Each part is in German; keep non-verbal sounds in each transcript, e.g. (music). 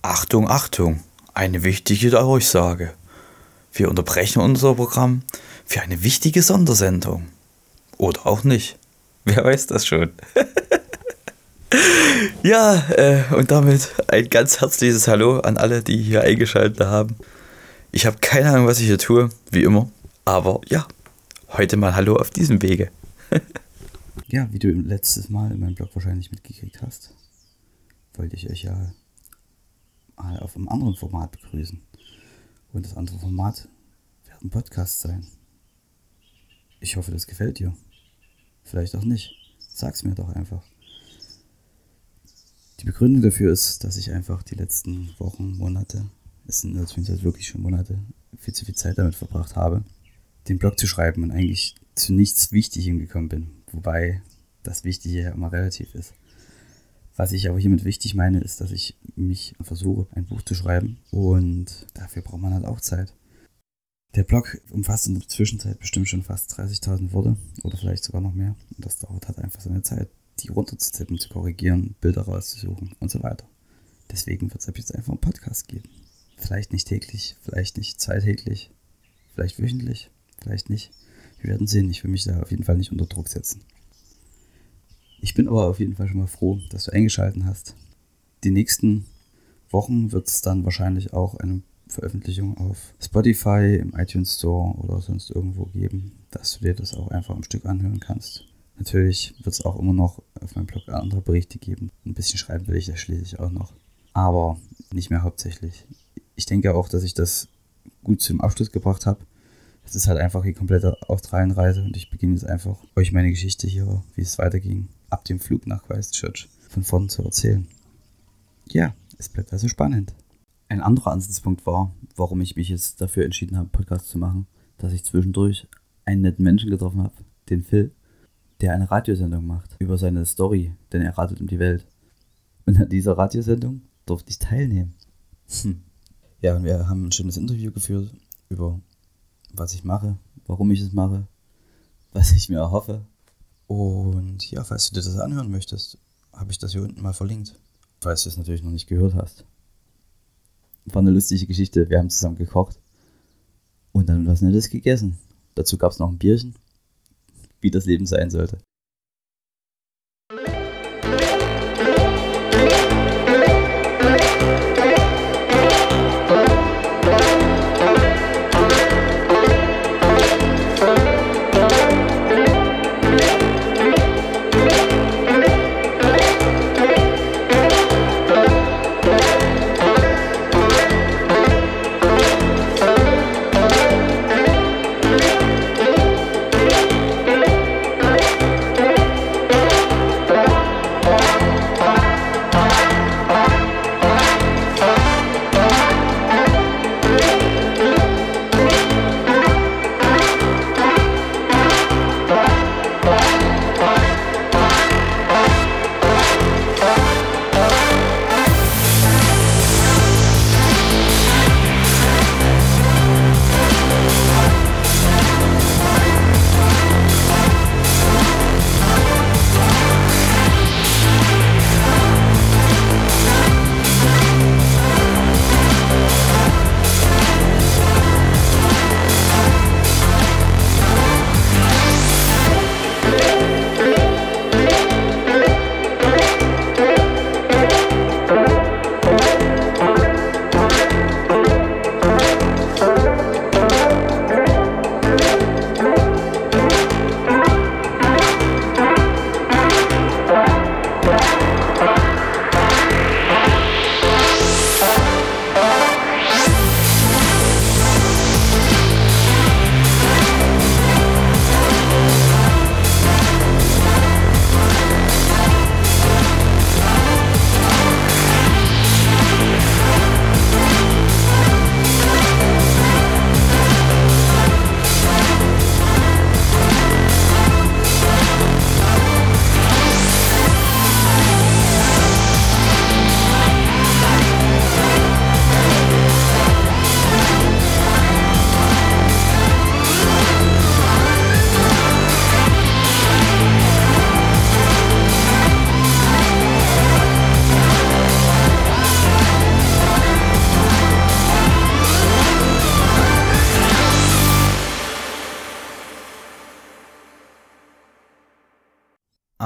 Achtung, Achtung, eine wichtige Durchsage. Wir unterbrechen unser Programm für eine wichtige Sondersendung. Oder auch nicht. Wer weiß das schon. (laughs) ja, äh, und damit ein ganz herzliches Hallo an alle, die hier eingeschaltet haben. Ich habe keine Ahnung, was ich hier tue, wie immer. Aber ja, heute mal Hallo auf diesem Wege. Ja, wie du letztes Mal in meinem Blog wahrscheinlich mitgekriegt hast, wollte ich euch ja mal auf einem anderen Format begrüßen. Und das andere Format wird ein Podcast sein. Ich hoffe, das gefällt dir. Vielleicht auch nicht. Sag's mir doch einfach. Die Begründung dafür ist, dass ich einfach die letzten Wochen, Monate, es sind jetzt wirklich schon Monate, viel zu viel Zeit damit verbracht habe, den Blog zu schreiben und eigentlich zu nichts Wichtigem gekommen bin. Wobei das Wichtige ja immer relativ ist. Was ich aber hiermit wichtig meine, ist, dass ich mich versuche, ein Buch zu schreiben und dafür braucht man halt auch Zeit. Der Blog umfasst in der Zwischenzeit bestimmt schon fast 30.000 Worte oder vielleicht sogar noch mehr. Und das dauert halt einfach seine Zeit, die runterzuzippen, zu korrigieren, Bilder rauszusuchen und so weiter. Deswegen wird es ab jetzt einfach einen Podcast geben. Vielleicht nicht täglich, vielleicht nicht zweitäglich, vielleicht wöchentlich, vielleicht nicht. Wir werden sehen. Ich will mich da auf jeden Fall nicht unter Druck setzen. Ich bin aber auf jeden Fall schon mal froh, dass du eingeschaltet hast. Die nächsten Wochen wird es dann wahrscheinlich auch eine Veröffentlichung auf Spotify, im iTunes Store oder sonst irgendwo geben, dass du dir das auch einfach am Stück anhören kannst. Natürlich wird es auch immer noch auf meinem Blog andere Berichte geben. Ein bisschen schreiben will ich ja schließlich auch noch. Aber nicht mehr hauptsächlich. Ich denke auch, dass ich das gut zum Abschluss gebracht habe. Es ist halt einfach die komplette Australienreise und ich beginne jetzt einfach euch meine Geschichte hier, wie es weiterging, ab dem Flug nach Christchurch von vorn zu erzählen. Ja, es bleibt also spannend. Ein anderer Ansatzpunkt war, warum ich mich jetzt dafür entschieden habe, Podcast zu machen, dass ich zwischendurch einen netten Menschen getroffen habe, den Phil, der eine Radiosendung macht über seine Story, denn er ratet um die Welt. Und an dieser Radiosendung durfte ich teilnehmen. Hm. Ja, und wir haben ein schönes Interview geführt über was ich mache, warum ich es mache, was ich mir erhoffe. Und ja, falls du dir das anhören möchtest, habe ich das hier unten mal verlinkt. Falls du es natürlich noch nicht gehört hast war eine lustige Geschichte. Wir haben zusammen gekocht und dann was Nettes gegessen. Dazu gab es noch ein Bierchen, wie das Leben sein sollte.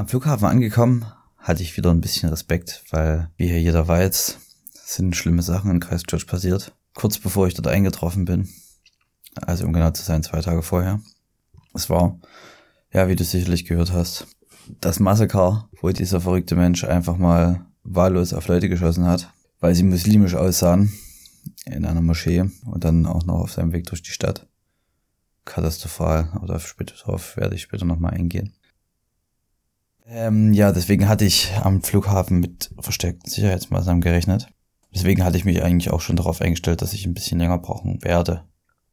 Am Flughafen angekommen, hatte ich wieder ein bisschen Respekt, weil, wie hier jeder weiß, sind schlimme Sachen in Christchurch passiert. Kurz bevor ich dort eingetroffen bin. Also um genau zu sein, zwei Tage vorher. Es war, ja, wie du sicherlich gehört hast, das Massaker, wo dieser verrückte Mensch einfach mal wahllos auf Leute geschossen hat, weil sie muslimisch aussahen in einer Moschee und dann auch noch auf seinem Weg durch die Stadt. Katastrophal, aber darauf werde ich später nochmal eingehen. Ähm, ja, deswegen hatte ich am Flughafen mit verstärkten Sicherheitsmaßnahmen gerechnet. Deswegen hatte ich mich eigentlich auch schon darauf eingestellt, dass ich ein bisschen länger brauchen werde.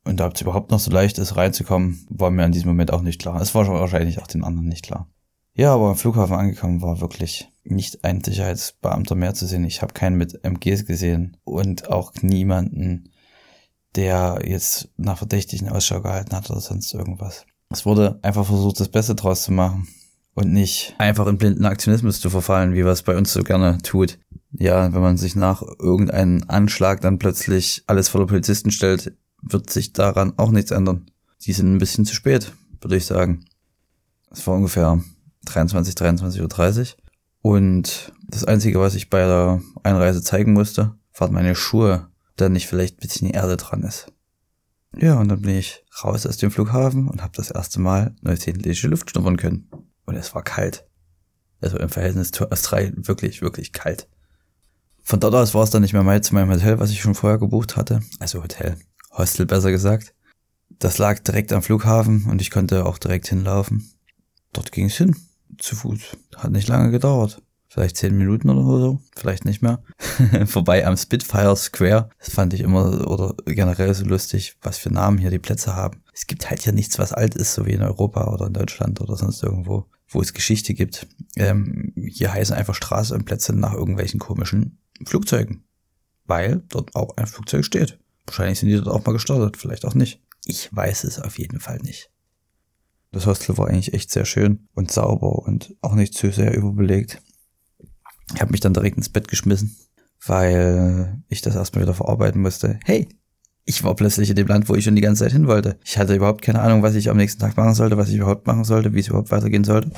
Und ob es überhaupt noch so leicht ist, reinzukommen, war mir an diesem Moment auch nicht klar. Es war wahrscheinlich auch den anderen nicht klar. Ja, aber am Flughafen angekommen war wirklich nicht ein Sicherheitsbeamter mehr zu sehen. Ich habe keinen mit MGs gesehen und auch niemanden, der jetzt nach verdächtigen Ausschau gehalten hat oder sonst irgendwas. Es wurde einfach versucht, das Beste draus zu machen und nicht einfach in blinden Aktionismus zu verfallen, wie was bei uns so gerne tut. Ja, wenn man sich nach irgendeinem Anschlag dann plötzlich alles voller Polizisten stellt, wird sich daran auch nichts ändern. Die sind ein bisschen zu spät, würde ich sagen. Es war ungefähr 23, 23.30 Uhr. Und das Einzige, was ich bei der Einreise zeigen musste, waren meine Schuhe, da nicht vielleicht ein bisschen Erde dran ist. Ja, und dann bin ich raus aus dem Flughafen und habe das erste Mal neuseeländische Luft schnuppern können. Und es war kalt. Also im Verhältnis zu Australien wirklich, wirklich kalt. Von dort aus war es dann nicht mehr zu meinem Hotel, was ich schon vorher gebucht hatte. Also Hotel. Hostel besser gesagt. Das lag direkt am Flughafen und ich konnte auch direkt hinlaufen. Dort ging es hin. Zu Fuß. Hat nicht lange gedauert. Vielleicht zehn Minuten oder so. Vielleicht nicht mehr. (laughs) Vorbei am Spitfire Square. Das fand ich immer oder generell so lustig, was für Namen hier die Plätze haben. Es gibt halt hier nichts, was alt ist, so wie in Europa oder in Deutschland oder sonst irgendwo wo es Geschichte gibt. Ähm, hier heißen einfach Straße und Plätze nach irgendwelchen komischen Flugzeugen. Weil dort auch ein Flugzeug steht. Wahrscheinlich sind die dort auch mal gestartet, vielleicht auch nicht. Ich weiß es auf jeden Fall nicht. Das Hostel war eigentlich echt sehr schön und sauber und auch nicht zu sehr überbelegt. Ich habe mich dann direkt ins Bett geschmissen, weil ich das erstmal wieder verarbeiten musste. Hey, ich war plötzlich in dem Land, wo ich schon die ganze Zeit hin wollte. Ich hatte überhaupt keine Ahnung, was ich am nächsten Tag machen sollte, was ich überhaupt machen sollte, wie es überhaupt weitergehen sollte.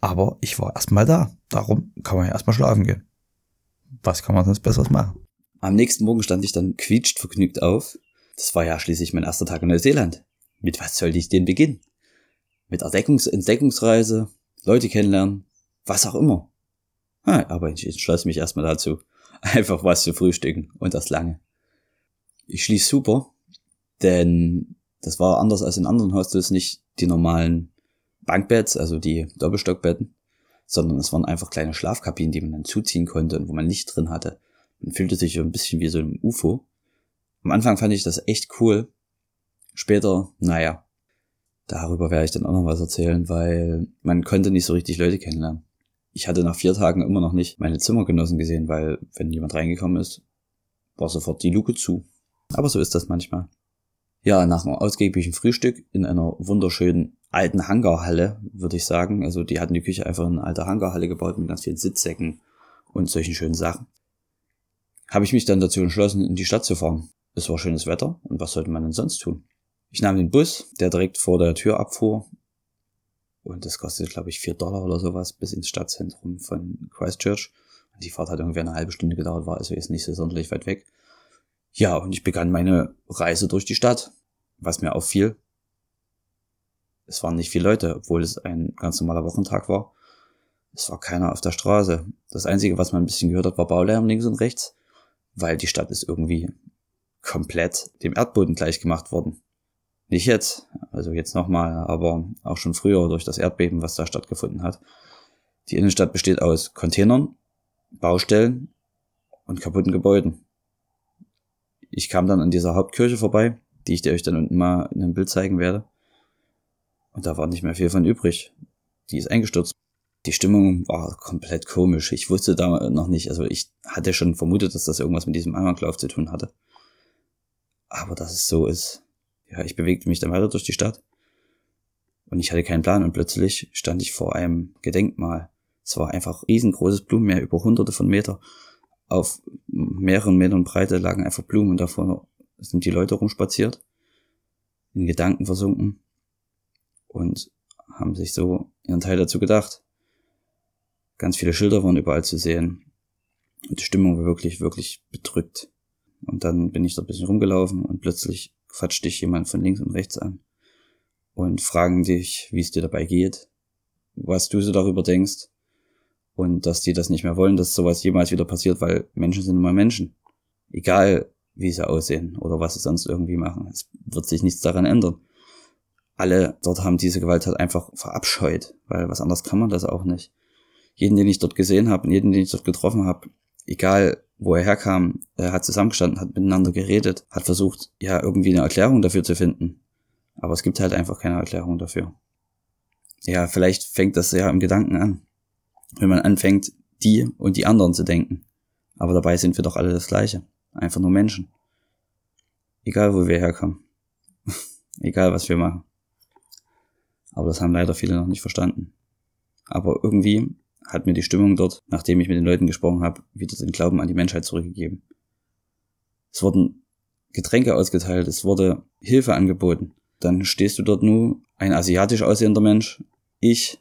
Aber ich war erstmal da. Darum kann man ja erstmal schlafen gehen. Was kann man sonst Besseres machen? Am nächsten Morgen stand ich dann quietscht vergnügt auf. Das war ja schließlich mein erster Tag in Neuseeland. Mit was sollte ich denn beginnen? Mit Erdeckungs Entdeckungsreise, Leute kennenlernen, was auch immer. aber ich entschloss mich erstmal dazu, (laughs) einfach was zu frühstücken und das lange. Ich schließ super, denn das war anders als in anderen Hostels nicht die normalen Bankbeds, also die Doppelstockbetten, sondern es waren einfach kleine Schlafkabinen, die man dann zuziehen konnte und wo man Licht drin hatte. Man fühlte sich so ein bisschen wie so ein UFO. Am Anfang fand ich das echt cool. Später, naja, darüber werde ich dann auch noch was erzählen, weil man konnte nicht so richtig Leute kennenlernen. Ich hatte nach vier Tagen immer noch nicht meine Zimmergenossen gesehen, weil wenn jemand reingekommen ist, war sofort die Luke zu. Aber so ist das manchmal. Ja, nach einem ausgiebigen Frühstück in einer wunderschönen alten Hangarhalle, würde ich sagen. Also die hatten die Küche einfach in eine alte Hangarhalle gebaut mit ganz vielen Sitzsäcken und solchen schönen Sachen. Habe ich mich dann dazu entschlossen, in die Stadt zu fahren. Es war schönes Wetter und was sollte man denn sonst tun? Ich nahm den Bus, der direkt vor der Tür abfuhr. Und das kostete, glaube ich, vier Dollar oder sowas bis ins Stadtzentrum von Christchurch. Die Fahrt hat irgendwie eine halbe Stunde gedauert, war also jetzt nicht so sonderlich weit weg. Ja, und ich begann meine Reise durch die Stadt, was mir auffiel. Es waren nicht viele Leute, obwohl es ein ganz normaler Wochentag war. Es war keiner auf der Straße. Das Einzige, was man ein bisschen gehört hat, war Baulärm links und rechts, weil die Stadt ist irgendwie komplett dem Erdboden gleichgemacht worden. Nicht jetzt, also jetzt nochmal, aber auch schon früher durch das Erdbeben, was da stattgefunden hat. Die Innenstadt besteht aus Containern, Baustellen und kaputten Gebäuden ich kam dann an dieser Hauptkirche vorbei, die ich dir euch dann unten mal in einem Bild zeigen werde. Und da war nicht mehr viel von übrig. Die ist eingestürzt. Die Stimmung war komplett komisch. Ich wusste da noch nicht, also ich hatte schon vermutet, dass das irgendwas mit diesem Amoklauf zu tun hatte. Aber dass es so ist. Ja, ich bewegte mich dann weiter durch die Stadt. Und ich hatte keinen Plan und plötzlich stand ich vor einem Gedenkmal. Es war einfach riesengroßes Blumenmeer über hunderte von Meter auf mehreren Metern Breite lagen einfach Blumen und davor sind die Leute rumspaziert, in Gedanken versunken und haben sich so ihren Teil dazu gedacht. Ganz viele Schilder waren überall zu sehen. Und die Stimmung war wirklich, wirklich bedrückt. Und dann bin ich dort ein bisschen rumgelaufen und plötzlich quatscht dich jemand von links und rechts an und fragen dich, wie es dir dabei geht, was du so darüber denkst und dass die das nicht mehr wollen, dass sowas jemals wieder passiert, weil Menschen sind immer Menschen. Egal, wie sie aussehen oder was sie sonst irgendwie machen. Es wird sich nichts daran ändern. Alle dort haben diese Gewalttat einfach verabscheut, weil was anderes kann man das auch nicht. Jeden, den ich dort gesehen habe und jeden, den ich dort getroffen habe, egal wo er herkam, er hat zusammengestanden, hat miteinander geredet, hat versucht, ja, irgendwie eine Erklärung dafür zu finden. Aber es gibt halt einfach keine Erklärung dafür. Ja, vielleicht fängt das ja im Gedanken an. Wenn man anfängt, die und die anderen zu denken. Aber dabei sind wir doch alle das Gleiche. Einfach nur Menschen. Egal, wo wir herkommen. (laughs) Egal, was wir machen. Aber das haben leider viele noch nicht verstanden. Aber irgendwie hat mir die Stimmung dort, nachdem ich mit den Leuten gesprochen habe, wieder den Glauben an die Menschheit zurückgegeben. Es wurden Getränke ausgeteilt, es wurde Hilfe angeboten. Dann stehst du dort nur, ein asiatisch aussehender Mensch, ich,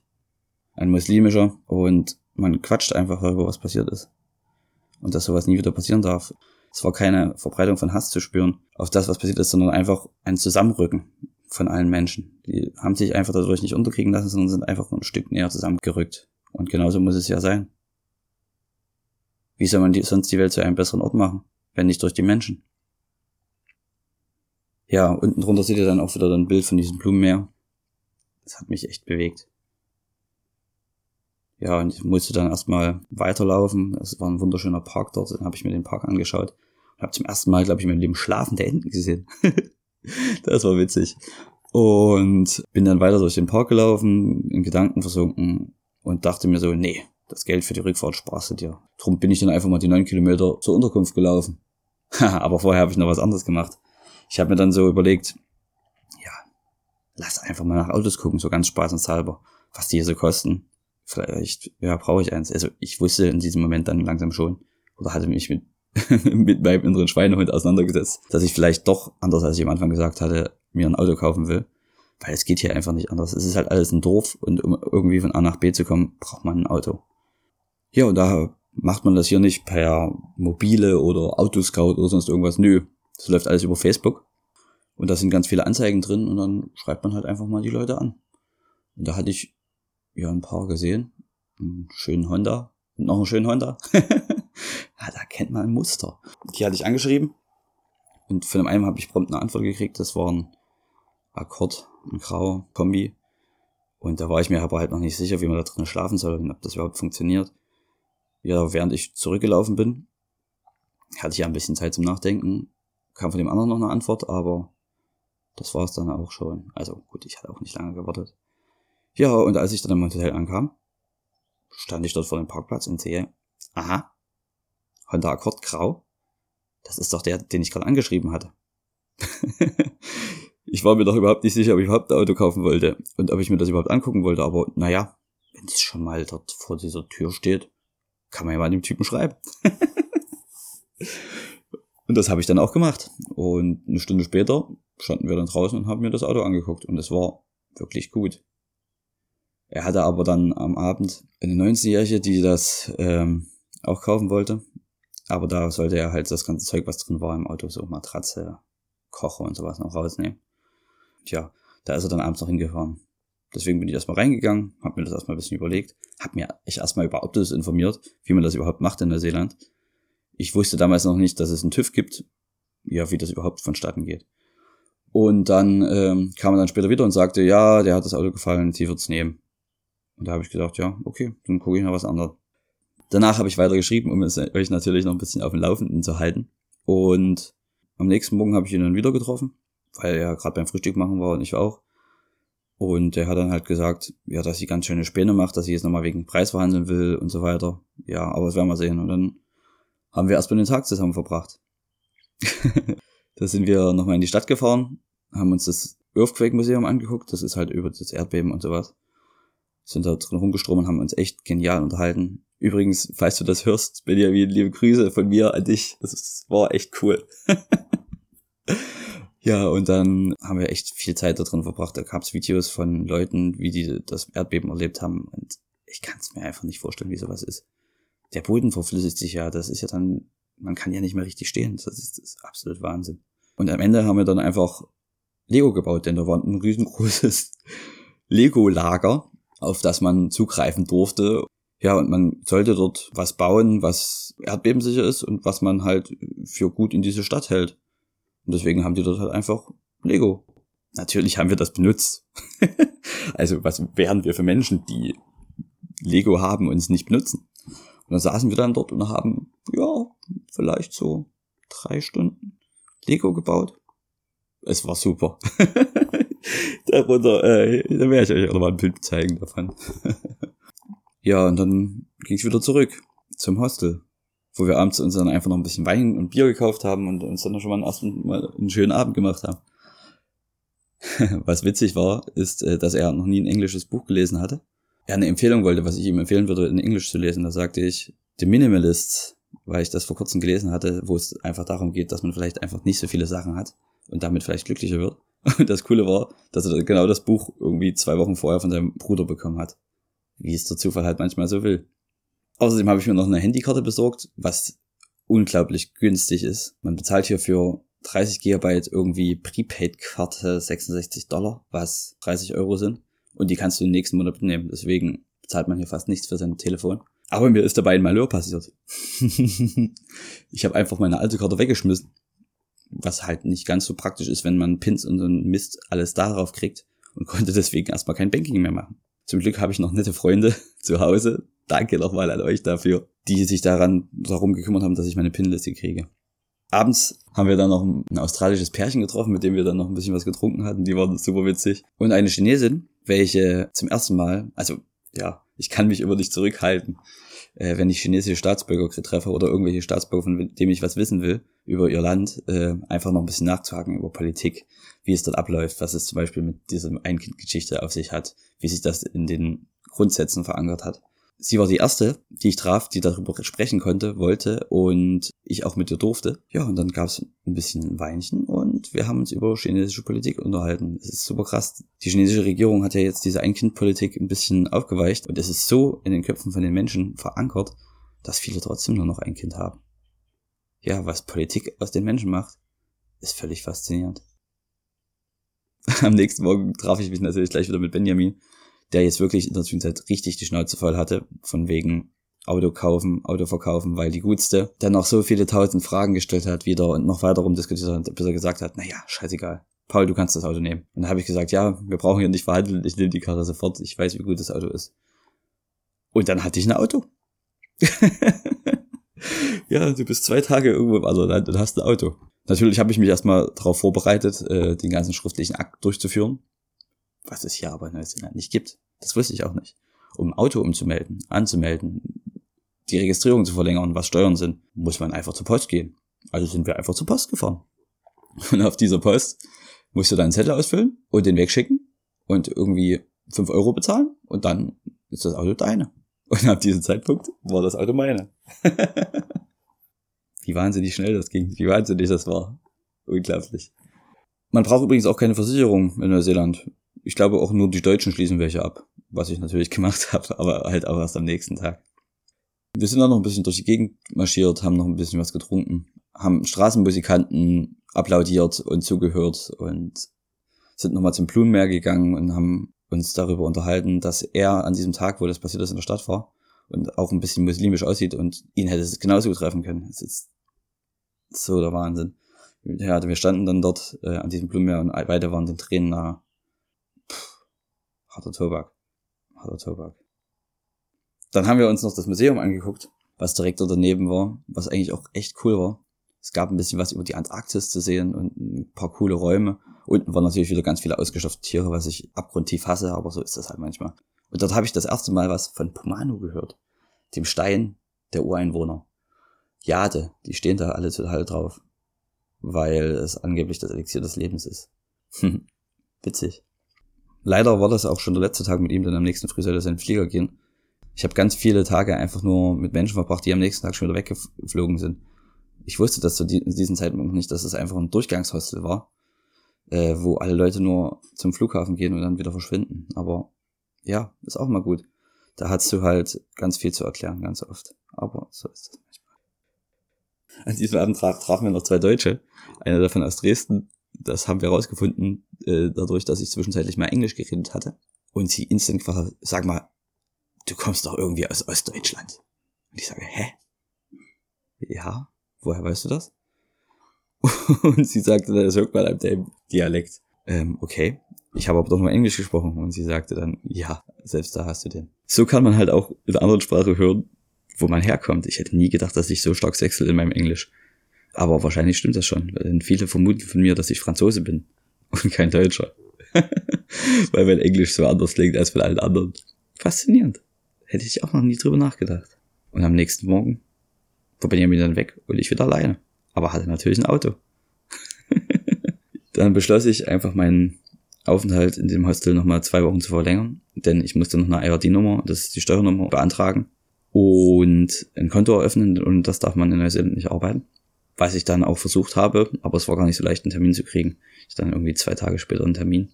ein muslimischer, und man quatscht einfach darüber, was passiert ist. Und dass sowas nie wieder passieren darf. Es war keine Verbreitung von Hass zu spüren auf das, was passiert ist, sondern einfach ein Zusammenrücken von allen Menschen. Die haben sich einfach dadurch nicht unterkriegen lassen, sondern sind einfach ein Stück näher zusammengerückt. Und genauso muss es ja sein. Wie soll man die, sonst die Welt zu einem besseren Ort machen, wenn nicht durch die Menschen? Ja, unten drunter seht ihr dann auch wieder ein Bild von diesem Blumenmeer. Das hat mich echt bewegt. Ja, und ich musste dann erstmal weiterlaufen. Es war ein wunderschöner Park dort. Dann habe ich mir den Park angeschaut und habe zum ersten Mal, glaube ich, in meinem Leben schlafende Enten gesehen. (laughs) das war witzig. Und bin dann weiter durch den Park gelaufen, in Gedanken versunken und dachte mir so, nee, das Geld für die Rückfahrt sparst du dir. Drum bin ich dann einfach mal die neun Kilometer zur Unterkunft gelaufen. (laughs) Aber vorher habe ich noch was anderes gemacht. Ich habe mir dann so überlegt, ja, lass einfach mal nach Autos gucken, so ganz spaßenshalber, was die hier so kosten. Vielleicht, ja, brauche ich eins. Also ich wusste in diesem Moment dann langsam schon, oder hatte mich mit, (laughs) mit meinem inneren Schweinehund auseinandergesetzt, dass ich vielleicht doch, anders als ich am Anfang gesagt hatte, mir ein Auto kaufen will. Weil es geht hier einfach nicht anders. Es ist halt alles ein Dorf und um irgendwie von A nach B zu kommen, braucht man ein Auto. Ja, und da macht man das hier nicht per mobile oder Autoscout oder sonst irgendwas. Nö, das läuft alles über Facebook. Und da sind ganz viele Anzeigen drin und dann schreibt man halt einfach mal die Leute an. Und da hatte ich ja ein paar gesehen. Einen schönen Honda und noch einen schönen Honda. (laughs) ja, da kennt man ein Muster. Die hatte ich angeschrieben und von dem einen habe ich prompt eine Antwort gekriegt. Das war ein Akkord, ein grauer Kombi. Und da war ich mir aber halt noch nicht sicher, wie man da drin schlafen soll und ob das überhaupt funktioniert. Ja, während ich zurückgelaufen bin, hatte ich ja ein bisschen Zeit zum Nachdenken. Kam von dem anderen noch eine Antwort, aber das war es dann auch schon. Also gut, ich hatte auch nicht lange gewartet. Ja, und als ich dann im Hotel ankam, stand ich dort vor dem Parkplatz und sehe, aha, Honda Accord grau. Das ist doch der, den ich gerade angeschrieben hatte. (laughs) ich war mir doch überhaupt nicht sicher, ob ich überhaupt ein Auto kaufen wollte und ob ich mir das überhaupt angucken wollte. Aber naja, wenn es schon mal dort vor dieser Tür steht, kann man ja mal dem Typen schreiben. (laughs) und das habe ich dann auch gemacht. Und eine Stunde später standen wir dann draußen und haben mir das Auto angeguckt. Und es war wirklich gut. Er hatte aber dann am Abend eine 19-Jährige, die das ähm, auch kaufen wollte. Aber da sollte er halt das ganze Zeug, was drin war im Auto, so Matratze, Kocher und sowas noch rausnehmen. Tja, da ist er dann abends noch hingefahren. Deswegen bin ich erstmal reingegangen, habe mir das erstmal ein bisschen überlegt, habe mir ich erstmal über Autos informiert, wie man das überhaupt macht in Neuseeland. Ich wusste damals noch nicht, dass es einen TÜV gibt, ja, wie das überhaupt vonstatten geht. Und dann ähm, kam er dann später wieder und sagte, ja, der hat das Auto gefallen, sie wird's nehmen. Und da habe ich gesagt, ja, okay, dann gucke ich noch was anderes. Danach habe ich weiter geschrieben, um es euch natürlich noch ein bisschen auf dem Laufenden zu halten. Und am nächsten Morgen habe ich ihn dann wieder getroffen, weil er gerade beim Frühstück machen war und ich auch. Und er hat dann halt gesagt, ja, dass sie ganz schöne Späne macht, dass sie jetzt nochmal wegen Preis verhandeln will und so weiter. Ja, aber das werden wir sehen. Und dann haben wir erstmal den Tag zusammen verbracht. (laughs) da sind wir nochmal in die Stadt gefahren, haben uns das Earthquake Museum angeguckt, das ist halt über das Erdbeben und sowas sind da drin rumgestromen und haben uns echt genial unterhalten. Übrigens, falls du das hörst, Benjamin, liebe Grüße von mir an dich. Das war echt cool. (laughs) ja, und dann haben wir echt viel Zeit da drin verbracht. Da gab's Videos von Leuten, wie die das Erdbeben erlebt haben. Und ich kann es mir einfach nicht vorstellen, wie sowas ist. Der Boden verflüssigt sich ja, das ist ja dann, man kann ja nicht mehr richtig stehen. Das ist, das ist absolut Wahnsinn. Und am Ende haben wir dann einfach Lego gebaut, denn da war ein riesengroßes (laughs) Lego-Lager, auf das man zugreifen durfte. Ja, und man sollte dort was bauen, was erdbebensicher ist und was man halt für gut in diese Stadt hält. Und deswegen haben die dort halt einfach Lego. Natürlich haben wir das benutzt. (laughs) also was wären wir für Menschen, die Lego haben und es nicht benutzen? Und dann saßen wir dann dort und haben, ja, vielleicht so drei Stunden Lego gebaut. Es war super. (laughs) (laughs) Darunter, äh, da werde ich euch auch nochmal ein Bild zeigen davon. (laughs) ja, und dann ging es wieder zurück zum Hostel, wo wir abends uns dann einfach noch ein bisschen Wein und Bier gekauft haben und uns dann schon mal, ersten, mal einen schönen Abend gemacht haben. (laughs) was witzig war, ist, äh, dass er noch nie ein englisches Buch gelesen hatte. Er eine Empfehlung wollte, was ich ihm empfehlen würde, in Englisch zu lesen. Da sagte ich, The Minimalists, weil ich das vor kurzem gelesen hatte, wo es einfach darum geht, dass man vielleicht einfach nicht so viele Sachen hat und damit vielleicht glücklicher wird. Und (laughs) das Coole war, dass er genau das Buch irgendwie zwei Wochen vorher von seinem Bruder bekommen hat. Wie es der Zufall halt manchmal so will. Außerdem habe ich mir noch eine Handykarte besorgt, was unglaublich günstig ist. Man bezahlt hier für 30 Gigabyte irgendwie Prepaid-Karte 66 Dollar, was 30 Euro sind. Und die kannst du im nächsten Monat nehmen. Deswegen bezahlt man hier fast nichts für sein Telefon. Aber mir ist dabei ein Malheur passiert. (laughs) ich habe einfach meine alte Karte weggeschmissen. Was halt nicht ganz so praktisch ist, wenn man Pins und so einen Mist alles darauf kriegt und konnte deswegen erstmal kein Banking mehr machen. Zum Glück habe ich noch nette Freunde (laughs) zu Hause. Danke nochmal an euch dafür, die sich daran darum gekümmert haben, dass ich meine Pinliste kriege. Abends haben wir dann noch ein australisches Pärchen getroffen, mit dem wir dann noch ein bisschen was getrunken hatten. Die waren super witzig. Und eine Chinesin, welche zum ersten Mal, also ja, ich kann mich immer nicht zurückhalten, äh, wenn ich chinesische Staatsbürger treffe oder irgendwelche Staatsbürger, von denen ich was wissen will über ihr Land, äh, einfach noch ein bisschen nachzuhaken über Politik, wie es dort abläuft, was es zum Beispiel mit dieser Einkindgeschichte auf sich hat, wie sich das in den Grundsätzen verankert hat sie war die erste, die ich traf, die darüber sprechen konnte, wollte und ich auch mit ihr durfte. Ja, und dann gab es ein bisschen Weinchen und wir haben uns über chinesische Politik unterhalten. Es ist super krass. Die chinesische Regierung hat ja jetzt diese Ein-Kind-Politik ein bisschen aufgeweicht und es ist so in den Köpfen von den Menschen verankert, dass viele trotzdem nur noch ein Kind haben. Ja, was Politik aus den Menschen macht, ist völlig faszinierend. (laughs) Am nächsten Morgen traf ich mich natürlich gleich wieder mit Benjamin der jetzt wirklich in der Zwischenzeit richtig die Schnauze voll hatte, von wegen Auto kaufen, Auto verkaufen, weil die Gutste dann noch so viele tausend Fragen gestellt hat wieder und noch weiter rumdiskutiert hat, bis er gesagt hat, naja, scheißegal. Paul, du kannst das Auto nehmen. Und dann habe ich gesagt, ja, wir brauchen hier nicht verhandeln, ich nehme die Karre sofort, ich weiß, wie gut das Auto ist. Und dann hatte ich ein Auto. (laughs) ja, du bist zwei Tage irgendwo im Anderland und hast ein Auto. Natürlich habe ich mich erstmal darauf vorbereitet, äh, den ganzen schriftlichen Akt durchzuführen was es hier aber in Neuseeland nicht gibt. Das wusste ich auch nicht. Um ein Auto umzumelden, anzumelden, die Registrierung zu verlängern, was Steuern sind, muss man einfach zur Post gehen. Also sind wir einfach zur Post gefahren. (laughs) Und auf dieser Post musst du deinen Zettel ausfüllen und den wegschicken und irgendwie fünf Euro bezahlen und dann ist das Auto deine. Und ab diesem Zeitpunkt war das Auto meine. (laughs) wie wahnsinnig schnell das ging, wie wahnsinnig das war. Unglaublich. Man braucht übrigens auch keine Versicherung in Neuseeland. Ich glaube auch nur die Deutschen schließen welche ab, was ich natürlich (laughs) gemacht habe, aber halt auch erst am nächsten Tag. Wir sind dann noch ein bisschen durch die Gegend marschiert, haben noch ein bisschen was getrunken, haben Straßenmusikanten applaudiert und zugehört und sind nochmal zum Blumenmeer gegangen und haben uns darüber unterhalten, dass er an diesem Tag, wo das passiert ist, in der Stadt war und auch ein bisschen muslimisch aussieht und ihn hätte es genauso treffen können. Das ist so der Wahnsinn. Ja, wir standen dann dort äh, an diesem Blumenmeer und beide waren den Tränen nah harter Tobak. Harter Tobak. Dann haben wir uns noch das Museum angeguckt, was direkt daneben war, was eigentlich auch echt cool war. Es gab ein bisschen was über die Antarktis zu sehen und ein paar coole Räume. Unten waren natürlich wieder ganz viele ausgestopfte Tiere, was ich abgrundtief hasse, aber so ist das halt manchmal. Und dort habe ich das erste Mal was von Pumanu gehört. Dem Stein der Ureinwohner. Jade, die stehen da alle total drauf. Weil es angeblich das Elixier des Lebens ist. (laughs) Witzig. Leider war das auch schon der letzte Tag mit ihm, denn am nächsten Früh soll er seinen Flieger gehen. Ich habe ganz viele Tage einfach nur mit Menschen verbracht, die am nächsten Tag schon wieder weggeflogen sind. Ich wusste das zu diesem Zeitpunkt nicht, dass es einfach ein Durchgangshostel war, äh, wo alle Leute nur zum Flughafen gehen und dann wieder verschwinden. Aber ja, ist auch mal gut. Da hast du halt ganz viel zu erklären, ganz oft. Aber so ist das manchmal. An diesem Abend traf, trafen wir noch zwei Deutsche. Einer davon aus Dresden. Das haben wir herausgefunden, äh, dadurch, dass ich zwischenzeitlich mal Englisch geredet hatte. Und sie instant gefragt, sag mal, du kommst doch irgendwie aus Ostdeutschland. Und ich sage, hä? Ja, woher weißt du das? (laughs) Und sie sagte, das hört man an dem Dialekt. Ähm, okay. Ich habe aber doch nur Englisch gesprochen. Und sie sagte dann, ja, selbst da hast du den. So kann man halt auch in einer anderen Sprache hören, wo man herkommt. Ich hätte nie gedacht, dass ich so stark wechsle in meinem Englisch. Aber wahrscheinlich stimmt das schon. Denn viele vermuten von mir, dass ich Franzose bin (laughs) und kein Deutscher. (laughs) Weil mein Englisch so anders klingt als von allen anderen. Faszinierend. Hätte ich auch noch nie drüber nachgedacht. Und am nächsten Morgen war Benjamin dann weg und ich wieder alleine. Aber hatte natürlich ein Auto. (laughs) dann beschloss ich einfach meinen Aufenthalt in dem Hostel nochmal zwei Wochen zu verlängern, denn ich musste noch eine IRD-Nummer, das ist die Steuernummer, beantragen und ein Konto eröffnen und das darf man in Neuseeland nicht arbeiten. Was ich dann auch versucht habe, aber es war gar nicht so leicht, einen Termin zu kriegen. Ich dann irgendwie zwei Tage später einen Termin.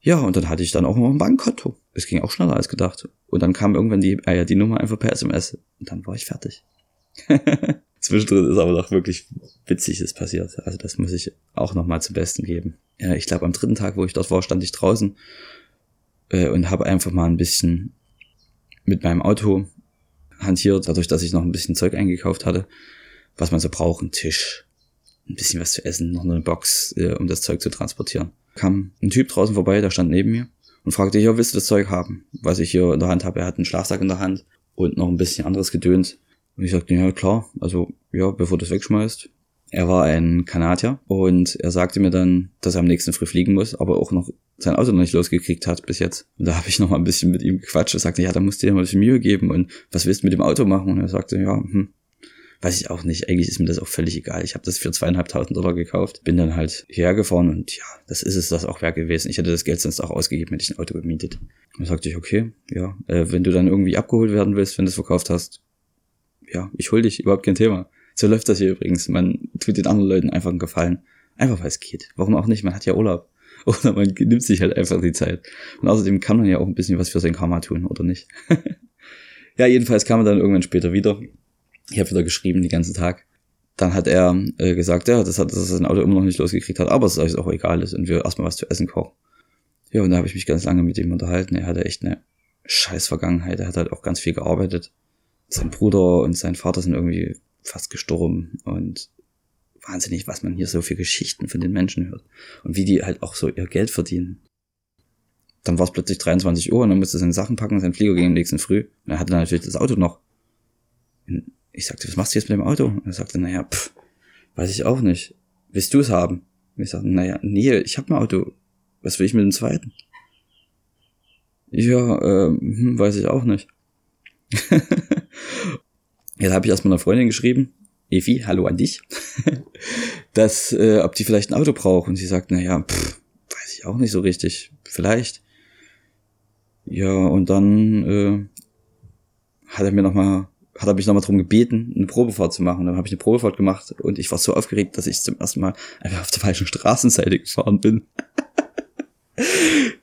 Ja, und dann hatte ich dann auch noch ein Bankkonto. Es ging auch schneller als gedacht. Und dann kam irgendwann die IRD-Nummer einfach per SMS. Und dann war ich fertig. (laughs) Zwischendrin ist aber noch wirklich Witziges passiert. Also das muss ich auch nochmal zum Besten geben. Ja, ich glaube, am dritten Tag, wo ich dort war, stand ich draußen äh, und habe einfach mal ein bisschen mit meinem Auto hantiert, dadurch, dass ich noch ein bisschen Zeug eingekauft hatte, was man so braucht, ein Tisch, ein bisschen was zu essen, noch eine Box, äh, um das Zeug zu transportieren. Kam ein Typ draußen vorbei, der stand neben mir und fragte, ja, willst du das Zeug haben? Was ich hier in der Hand habe, er hat einen Schlafsack in der Hand und noch ein bisschen anderes gedönt. Und ich sagte, ja klar, also ja, bevor du es wegschmeißt. Er war ein Kanadier und er sagte mir dann, dass er am nächsten Früh fliegen muss, aber auch noch sein Auto noch nicht losgekriegt hat bis jetzt. Und da habe ich noch mal ein bisschen mit ihm gequatscht und sagte, ja, da musst du dir mal ein bisschen Mühe geben und was willst du mit dem Auto machen? Und er sagte, ja, hm, weiß ich auch nicht. Eigentlich ist mir das auch völlig egal. Ich habe das für zweieinhalbtausend Dollar gekauft, bin dann halt hierher gefahren und ja, das ist es das auch wert gewesen. Ich hätte das Geld sonst auch ausgegeben, hätte ich ein Auto gemietet. Und dann sagte ich, okay, ja, äh, wenn du dann irgendwie abgeholt werden willst, wenn du es verkauft hast, ja, ich hol dich, überhaupt kein Thema. So läuft das hier übrigens. Man tut den anderen Leuten einfach einen Gefallen. Einfach weil es geht. Warum auch nicht? Man hat ja Urlaub. (laughs) Oder man nimmt sich halt einfach die Zeit. Und außerdem kann man ja auch ein bisschen was für sein Karma tun, oder nicht? (laughs) ja, jedenfalls kam er dann irgendwann später wieder. Ich habe wieder geschrieben den ganzen Tag. Dann hat er äh, gesagt, ja, das hat, dass er sein Auto immer noch nicht losgekriegt hat, aber es ist auch egal ist und wir erstmal was zu essen kochen. Ja, und da habe ich mich ganz lange mit ihm unterhalten. Er hatte echt eine scheiß Vergangenheit. Er hat halt auch ganz viel gearbeitet sein Bruder und sein Vater sind irgendwie fast gestorben und wahnsinnig, was man hier so für Geschichten von den Menschen hört und wie die halt auch so ihr Geld verdienen. Dann war es plötzlich 23 Uhr und dann musste er seine Sachen packen, sein Flieger ging am nächsten Früh und er hatte natürlich das Auto noch. Und ich sagte, was machst du jetzt mit dem Auto? Und er sagte, naja, pff, weiß ich auch nicht. Willst du es haben? Und ich sagte, naja, nee, ich hab ein Auto. Was will ich mit dem zweiten? Ja, ähm, hm, weiß ich auch nicht. (laughs) Jetzt habe ich erstmal einer Freundin geschrieben, Evi, hallo an dich, (laughs) dass, äh, ob die vielleicht ein Auto braucht. Und sie sagt, naja, pff, weiß ich auch nicht so richtig. Vielleicht. Ja, und dann äh, hat er mir nochmal, hat er mich nochmal drum gebeten, eine Probefahrt zu machen. Dann habe ich eine Probefahrt gemacht und ich war so aufgeregt, dass ich zum ersten Mal einfach auf der falschen Straßenseite gefahren bin. (laughs)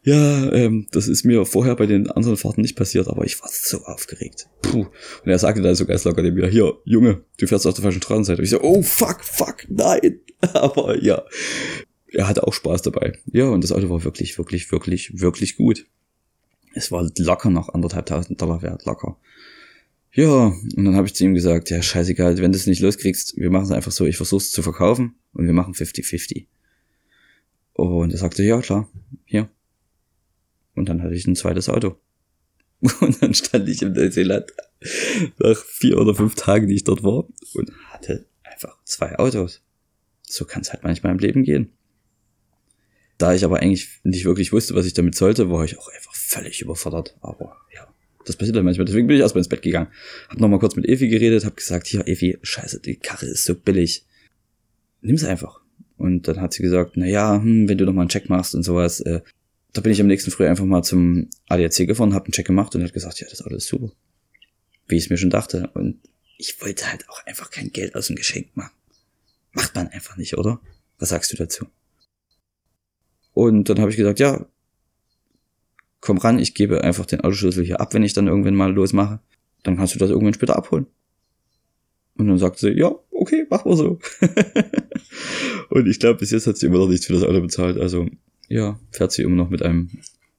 Ja, ähm, das ist mir vorher bei den anderen Fahrten nicht passiert, aber ich war so aufgeregt. Puh. Und er sagte dann so ganz locker dem wieder, hier, Junge, du fährst auf der falschen Straßenseite. Und ich so, oh fuck, fuck, nein. (laughs) aber ja, er hatte auch Spaß dabei. Ja, und das Auto war wirklich, wirklich, wirklich, wirklich gut. Es war locker noch anderthalbtausend Dollar wert, locker. Ja, und dann habe ich zu ihm gesagt, ja, scheißegal, wenn du es nicht loskriegst, wir machen es einfach so, ich versuch's zu verkaufen und wir machen 50-50. Und er sagte, ja, klar, hier, und dann hatte ich ein zweites Auto. (laughs) Und dann stand ich in Neuseeland nach vier oder fünf Tagen, die ich dort war, und hatte einfach zwei Autos. So kann es halt manchmal im Leben gehen. Da ich aber eigentlich nicht wirklich wusste, was ich damit sollte, war ich auch einfach völlig überfordert. Aber ja, das passiert dann manchmal. Deswegen bin ich erstmal ins Bett gegangen. Hab nochmal kurz mit Evi geredet, hab gesagt, hier, Evi, scheiße, die Karre ist so billig. Nimm's einfach. Und dann hat sie gesagt, na ja, hm, wenn du noch mal einen Check machst und sowas, äh, da bin ich am nächsten Früh einfach mal zum ADAC gefahren, hab einen Check gemacht und hat gesagt, ja, das Auto ist super. Wie ich es mir schon dachte. Und ich wollte halt auch einfach kein Geld aus dem Geschenk machen. Macht man einfach nicht, oder? Was sagst du dazu? Und dann habe ich gesagt, ja, komm ran, ich gebe einfach den Autoschlüssel hier ab, wenn ich dann irgendwann mal losmache. Dann kannst du das irgendwann später abholen. Und dann sagt sie, ja, okay, mach mal so. (laughs) und ich glaube, bis jetzt hat sie immer noch nichts für das Auto bezahlt. Also, ja, fährt sie immer noch mit einem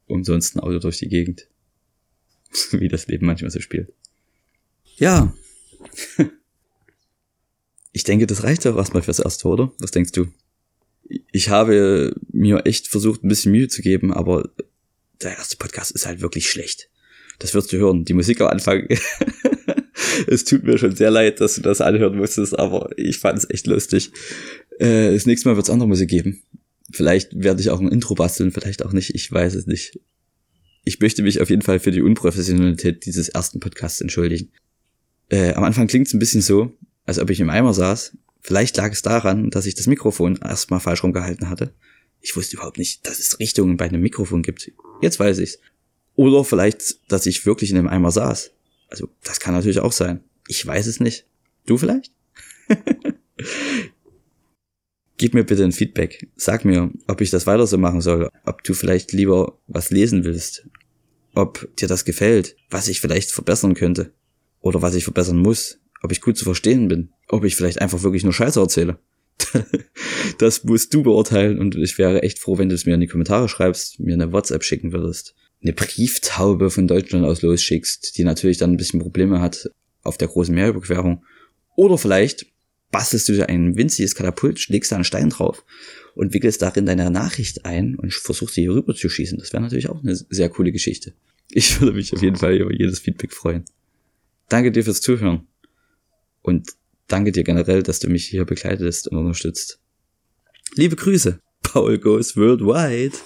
umsonsten Auto durch die Gegend. (laughs) Wie das Leben manchmal so spielt. Ja. (laughs) ich denke, das reicht doch erstmal fürs Erste, oder? Was denkst du? Ich habe mir echt versucht, ein bisschen Mühe zu geben, aber der erste Podcast ist halt wirklich schlecht. Das wirst du hören. Die Musik am Anfang. (laughs) es tut mir schon sehr leid, dass du das anhören musstest, aber ich fand es echt lustig. Äh, das nächste Mal wird es andere Musik geben. Vielleicht werde ich auch ein Intro basteln, vielleicht auch nicht. Ich weiß es nicht. Ich möchte mich auf jeden Fall für die Unprofessionalität dieses ersten Podcasts entschuldigen. Äh, am Anfang klingt es ein bisschen so, als ob ich im Eimer saß. Vielleicht lag es daran, dass ich das Mikrofon erstmal falsch rumgehalten hatte. Ich wusste überhaupt nicht, dass es Richtungen bei einem Mikrofon gibt. Jetzt weiß ich's. Oder vielleicht, dass ich wirklich in einem Eimer saß. Also, das kann natürlich auch sein. Ich weiß es nicht. Du vielleicht? (laughs) Gib mir bitte ein Feedback. Sag mir, ob ich das weiter so machen soll. Ob du vielleicht lieber was lesen willst. Ob dir das gefällt. Was ich vielleicht verbessern könnte. Oder was ich verbessern muss. Ob ich gut zu verstehen bin. Ob ich vielleicht einfach wirklich nur Scheiße erzähle. (laughs) das musst du beurteilen und ich wäre echt froh, wenn du es mir in die Kommentare schreibst, mir eine WhatsApp schicken würdest. Eine Brieftaube von Deutschland aus losschickst, die natürlich dann ein bisschen Probleme hat auf der großen Meerüberquerung. Oder vielleicht bastelst du dir ein winziges Katapult, schlägst da einen Stein drauf und wickelst darin deine Nachricht ein und versuchst sie hier rüber zu schießen. Das wäre natürlich auch eine sehr coole Geschichte. Ich würde mich auf jeden Fall über jedes Feedback freuen. Danke dir fürs Zuhören. Und danke dir generell, dass du mich hier begleitest und unterstützt. Liebe Grüße, (laughs) Paul Goes Worldwide.